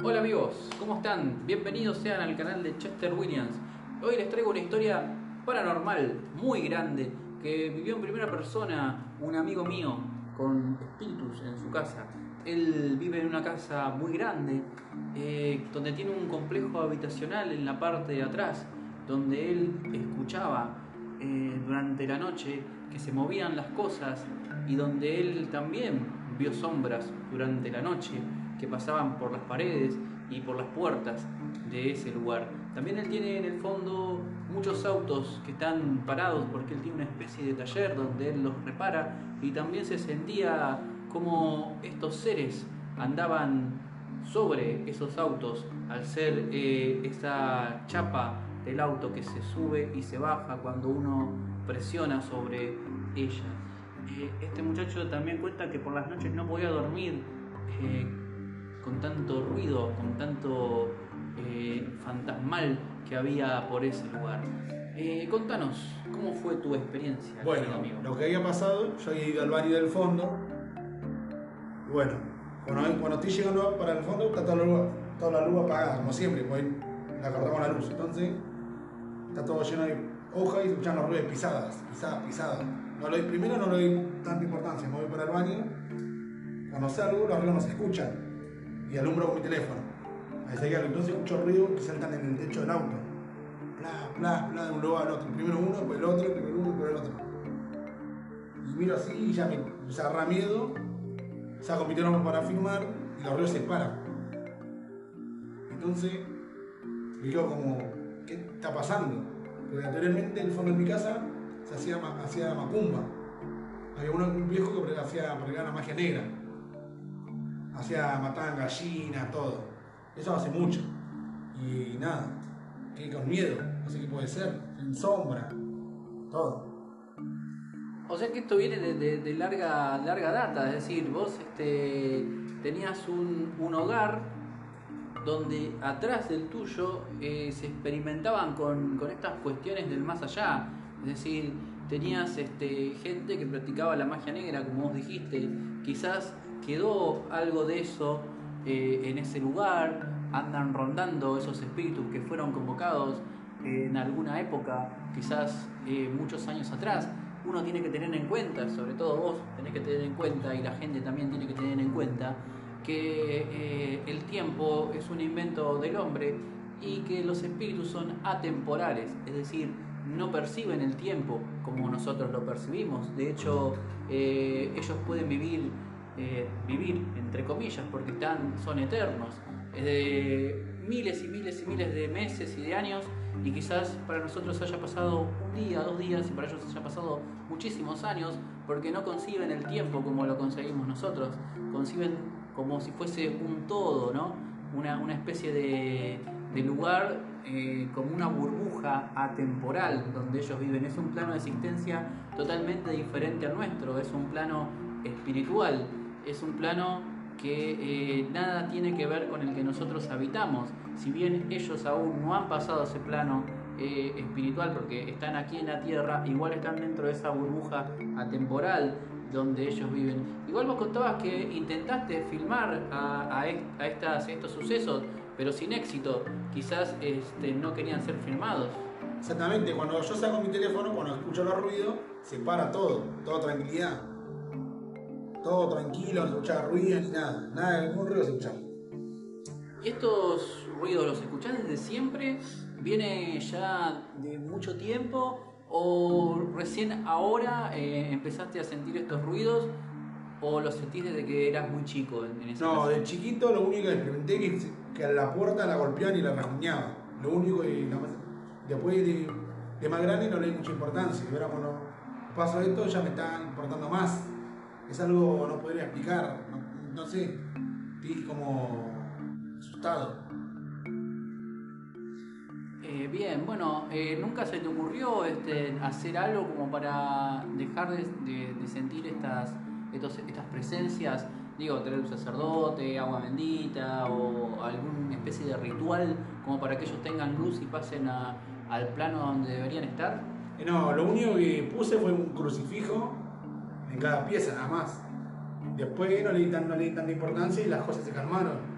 Hola amigos, ¿cómo están? Bienvenidos sean al canal de Chester Williams. Hoy les traigo una historia paranormal muy grande que vivió en primera persona un amigo mío con espíritus en su casa. Él vive en una casa muy grande eh, donde tiene un complejo habitacional en la parte de atrás donde él escuchaba eh, durante la noche que se movían las cosas y donde él también vio sombras durante la noche que pasaban por las paredes y por las puertas de ese lugar. También él tiene en el fondo muchos autos que están parados porque él tiene una especie de taller donde él los repara y también se sentía como estos seres andaban sobre esos autos al ser eh, esa chapa del auto que se sube y se baja cuando uno presiona sobre ella. Eh, este muchacho también cuenta que por las noches no podía dormir. Eh, con tanto ruido, con tanto eh, fantasmal que había por ese lugar. Eh, contanos, ¿cómo fue tu experiencia? Bueno, amigo? lo que había pasado, yo había ido al baño del fondo. Y bueno, cuando, cuando estoy llegando para el fondo, está toda la luz, toda la luz apagada, como siempre, pues la cortamos la luz. Entonces, está todo lleno de hojas y escuchan los ruidos de pisadas, pisadas, pisadas. No lo primero no le doy tanta importancia, me voy para el baño. Cuando salgo, los ruidos no se escuchan. Y alumbro con mi teléfono. Ahí entonces escucho ruidos que saltan en el techo del auto. Bla, bla, bla, de un lugar al otro. Primero uno, después el otro, primero uno, después el otro. Y miro así y ya me, agarra miedo. Saco mi teléfono para filmar y los ruidos se paran. Entonces, quedo como, ¿qué está pasando? Porque anteriormente en el fondo de mi casa se hacía, hacía macumba. Había uno- un viejo que hacía la magia negra. Hacía, mataban gallinas, todo. Eso hace mucho. Y nada, quedé con miedo. No sé qué puede ser. En sombra, todo. O sea que esto viene de, de- de larga, larga data, es decir, vos este, tenías un, un hogar donde atrás del tuyo eh, se experimentaban con, con estas cuestiones del más allá. Es decir, tenías este, gente que practicaba la magia negra, como vos dijiste. Quizás quedó algo de eso eh, en ese lugar, andan rondando esos espíritus que fueron convocados en alguna época, quizás eh, muchos años atrás. Uno tiene que tener en cuenta, sobre todo vos tenés que tener en cuenta y la gente también tiene que tener en cuenta que eh, el tiempo es un invento del hombre y que los espíritus son atemporales, es decir, no perciben el tiempo como nosotros lo percibimos. De hecho, ellos pueden vivir, eh, vivir entre comillas, porque están, son eternos, es de miles y miles y miles de meses y de años, y quizás para nosotros haya pasado un día, dos días, y para ellos haya pasado muchísimos años, porque no conciben el tiempo como lo concebimos nosotros, conciben como si fuese un todo, ¿no? Una, una especie de, de lugar eh, como una burbuja atemporal donde ellos viven. Es un plano de existencia totalmente diferente al nuestro, es un plano espiritual, es un plano que eh, nada tiene que ver con el que nosotros habitamos. Si bien ellos aún no han pasado ese plano eh, espiritual porque están aquí en la tierra, igual están dentro de esa burbuja atemporal donde ellos viven. Igual vos contabas que intentaste filmar a, a est- a estas, estos sucesos, pero sin éxito. Quizás este, no querían ser filmados. Exactamente, cuando yo saco mi teléfono, cuando escucho los ruidos, se para todo, toda tranquilidad. Todo tranquilo, no se escucha ruido ni nada, nada, ningún ruido se escucha. ¿Y estos ruidos los escuchás desde siempre? ¿Viene ya de mucho tiempo? ¿O recién ahora eh, empezaste a sentir estos ruidos? ¿O los sentís desde que eras muy chico en, ese No, caso? de chiquito lo único que experimenté que, que a la puerta la golpeaban y la rasguñaban. Lo único que después de, de más grande no le di mucha importancia. Ahora cuando paso esto ya me está importando más. Es algo no podría explicar, no, no sé. Estoy como asustado. Eh, bien, bueno, eh, ¿nunca se te ocurrió este, hacer algo como para dejar de, de- de sentir estas, estos- estas presencias? Digo, tener un sacerdote, agua bendita o alguna especie de ritual como para que ellos tengan luz y pasen a- al plano donde deberían estar. Eh, No, lo único que puse fue un crucifijo cada pieza, nada más. Después no le di, no le di tanta importancia y las cosas se calmaron.